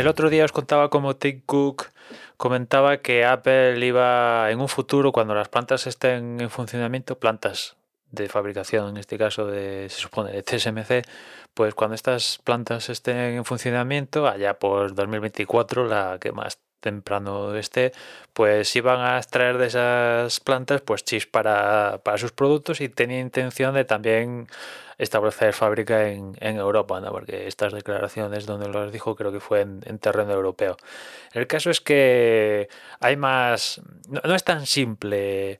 el otro día os contaba como Tim Cook comentaba que Apple iba en un futuro, cuando las plantas estén en funcionamiento, plantas de fabricación, en este caso de, se supone, de TSMC, pues cuando estas plantas estén en funcionamiento, allá por 2024, la que más temprano esté, pues iban a extraer de esas plantas pues chips para, para sus productos y tenía intención de también establecer fábrica en, en Europa, ¿no? porque estas declaraciones donde los dijo creo que fue en, terreno europeo. El caso es que hay más, no, es tan simple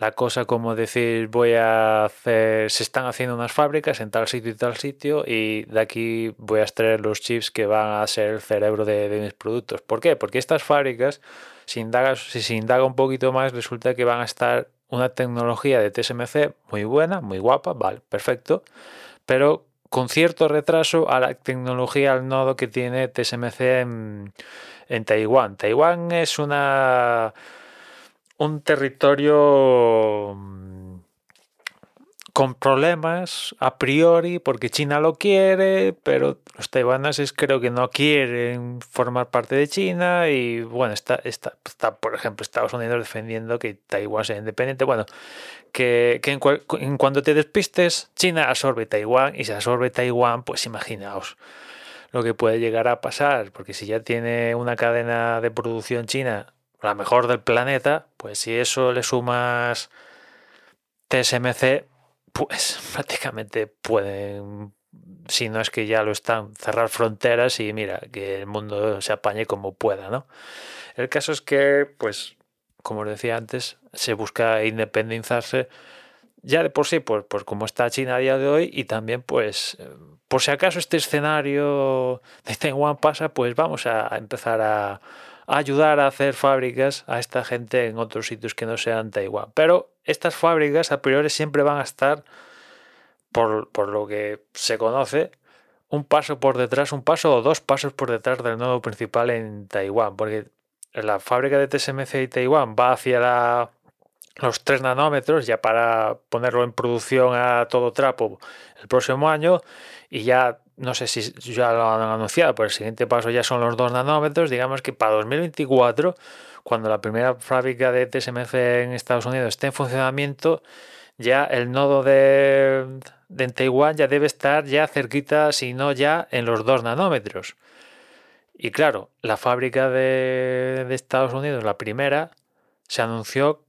la cosa como decir voy a hacer, se están haciendo unas fábricas en tal sitio y tal sitio y de aquí voy a extraer los chips que van a ser el cerebro de, mis productos. ¿Por qué? Porque estas fábricas, si, si se indaga un poquito más, resulta que van a estar una tecnología de TSMC muy buena, muy guapa, vale, perfecto, pero con cierto retraso a la tecnología al nodo que tiene TSMC en Taiwán. Taiwán es una un territorio con problemas a priori porque China lo quiere, pero los taiwaneses creo que no quieren formar parte de China y bueno, está, está, está por ejemplo Estados Unidos defendiendo que Taiwán sea independiente. Bueno, que, que en, en, cuanto te despistes, China absorbe Taiwán y si absorbe Taiwán, pues imaginaos lo que puede llegar a pasar, porque si ya tiene una cadena de producción china la mejor del planeta, pues si eso le sumas TSMC, pues prácticamente pueden, si no es que ya lo están, cerrar fronteras y mira, que el mundo se apañe como pueda, ¿no? El caso es que, pues, como os decía antes, se busca independizarse ya de por sí, pues, pues como está China a día de hoy y también, pues, por si acaso este escenario de Taiwán pasa, pues vamos a empezar a, ayudar a hacer fábricas a esta gente en otros sitios que no sean Taiwán. Pero estas fábricas a priori siempre van a estar, por, por lo que se conoce, un paso por detrás, un paso o dos pasos por detrás del nodo principal en Taiwán, porque la fábrica de TSMC y Taiwán va hacia los 3 nanómetros ya para ponerlo en producción a todo trapo el próximo año y ya no sé si ya lo han anunciado, pero el siguiente paso ya son los 2 nanómetros. Digamos que para 2024, cuando la primera fábrica de TSMC en Estados Unidos esté en funcionamiento, ya el nodo de, de Taiwán ya debe estar ya cerquita, si no ya en los 2 nanómetros. Y claro, la fábrica de, de Estados Unidos, la primera, se anunció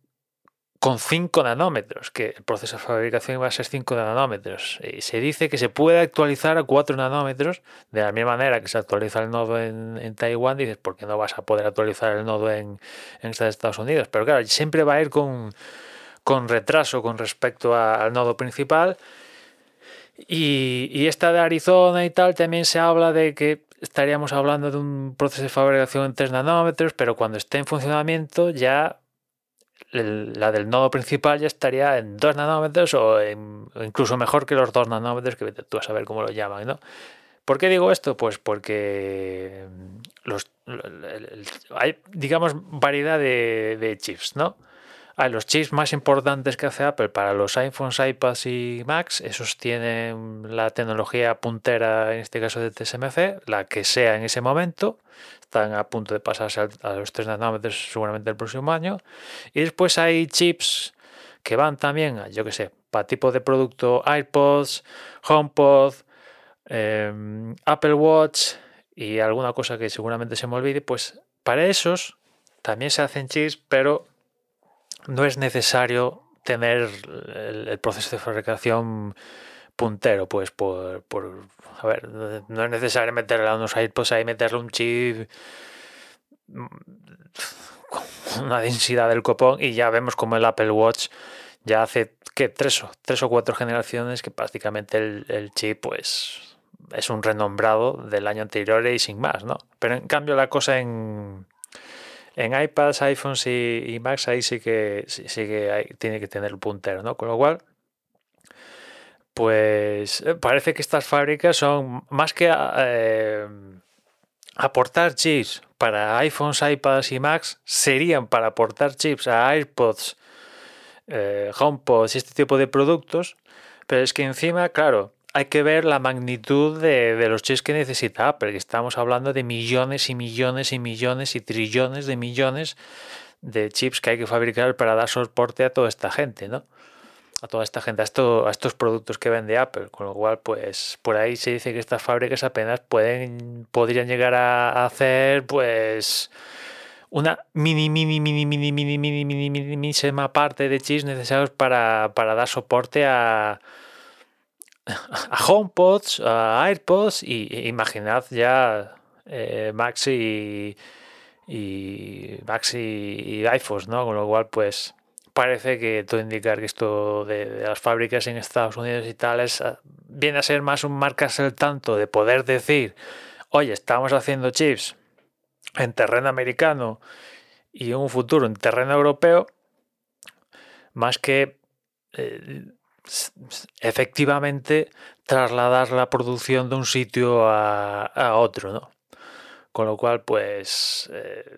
con 5 nanómetros, que el proceso de fabricación va a ser 5 nanómetros. Se dice que se puede actualizar a 4 nanómetros, de la misma manera que se actualiza el nodo en, Taiwán, dices, ¿por qué no vas a poder actualizar el nodo en, en Estados Unidos? Pero claro, siempre va a ir con, con retraso con respecto al nodo principal. Y, y esta de Arizona y tal, también se habla de que estaríamos hablando de un proceso de fabricación en 3 nanómetros, pero cuando esté en funcionamiento ya la del nodo principal ya estaría en 2 nanómetros o, incluso mejor que los 2 nanómetros, que tú vas a saber cómo lo llaman, ¿no? ¿Por qué digo esto? Pues porque los, hay, digamos, variedad de, de chips, ¿no? Los chips más importantes que hace Apple para los iPhones, iPads y Macs, esos tienen la tecnología puntera, en este caso de TSMC, la que sea en ese momento. Están a punto de pasarse a los 3 nanómetros seguramente el próximo año. Y después hay chips que van también, yo que sé, para tipo de producto iPods, HomePod, em, Apple Watch y alguna cosa que seguramente se me olvide, pues para esos también se hacen chips, pero no es necesario tener el, proceso de fabricación puntero, pues por, por, a ver, no es necesario meterle a unos AirPods ahí, meterle un chip con una densidad del copón y ya vemos como el Apple Watch ya hace que tres o, tres o cuatro generaciones que prácticamente el, el chip pues es un renombrado del año anterior y sin más, ¿no? Pero en cambio la cosa en, en iPads, iPhones y, Macs ahí sí que, sí, que tiene que tener el puntero, ¿no? Con lo cual, pues eh, parece que estas fábricas son más que eh, aportar chips para iPhones, iPads y Macs, serían para aportar chips a AirPods, eh, HomePods y este tipo de productos, pero es que encima, claro, hay que ver la magnitud de, de, los chips que necesita Apple, estamos hablando de millones y millones y millones y trillones de millones de chips que hay que fabricar para dar soporte a toda esta gente, ¿no? A toda esta gente, a, a estos productos que vende Apple. Con lo cual, pues por ahí se dice que estas fábricas apenas pueden, podrían llegar a hacer, pues una mini, mini, mini, mini, mini, mini, mini, mini, mini parte de chips necesarios para, para dar soporte a, a HomePods, a AirPods y imaginad ya eh, Maxi y, Maxi y iPhones, ¿no? Con lo cual, pues parece que todo indicar que esto de, las fábricas en Estados Unidos y tal es, ah, viene a ser más un marcarse el tanto de poder decir, oye, estamos haciendo chips en terreno americano y un futuro en terreno europeo, más que eh, efectivamente trasladar la producción de un sitio a, a otro, ¿no? Con lo cual, pues eh,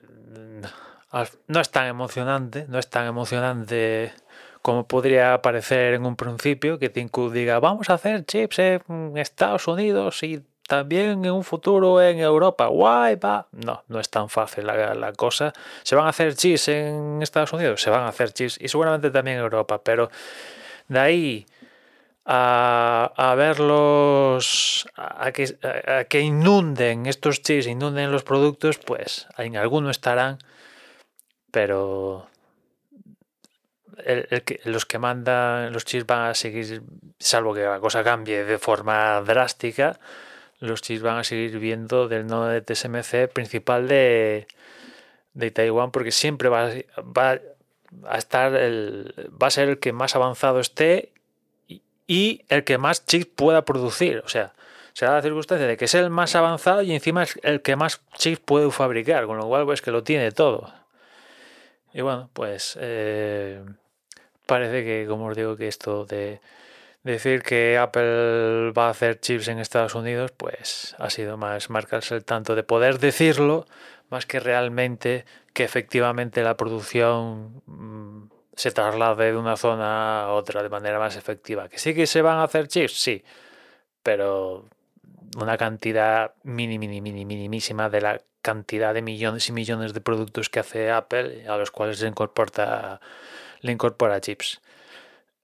no es tan emocionante, no es tan emocionante como podría parecer en un principio, que Cook diga, vamos a hacer chips en Estados Unidos y también en un futuro en Europa. Guay, va. No, no es tan fácil la, la, cosa. ¿Se van a hacer chips en Estados Unidos? Se van a hacer chips y seguramente también en Europa, pero de ahí a, verlos, a que, inunden estos chips, inunden los productos, pues en alguno estarán, pero los que mandan los chips van a seguir, salvo que la cosa cambie de forma drástica, los chips van a seguir viendo del nodo de TSMC principal de, de Taiwán porque siempre va, va a estar el, va a ser el que más avanzado esté y el que más chips pueda producir. O sea, se da la circunstancia de que es el más avanzado y encima es el que más chips puede fabricar, con lo cual pues que lo tiene todo. Y bueno, pues eh, parece que, como os digo, que esto de decir que Apple va a hacer chips en Estados Unidos, pues ha sido más marcarse el tanto de poder decirlo, más que realmente que efectivamente la producción mm, se traslade de una zona a otra de manera más efectiva. ¿Que sí que se van a hacer chips? Sí, pero una cantidad mini, mini, mini, minimísima de la cantidad de millones y millones de productos que hace Apple a los cuales le incorpora, le incorpora chips.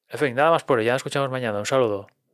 En fin, nada más por hoy. Ya nos escuchamos mañana. Un saludo.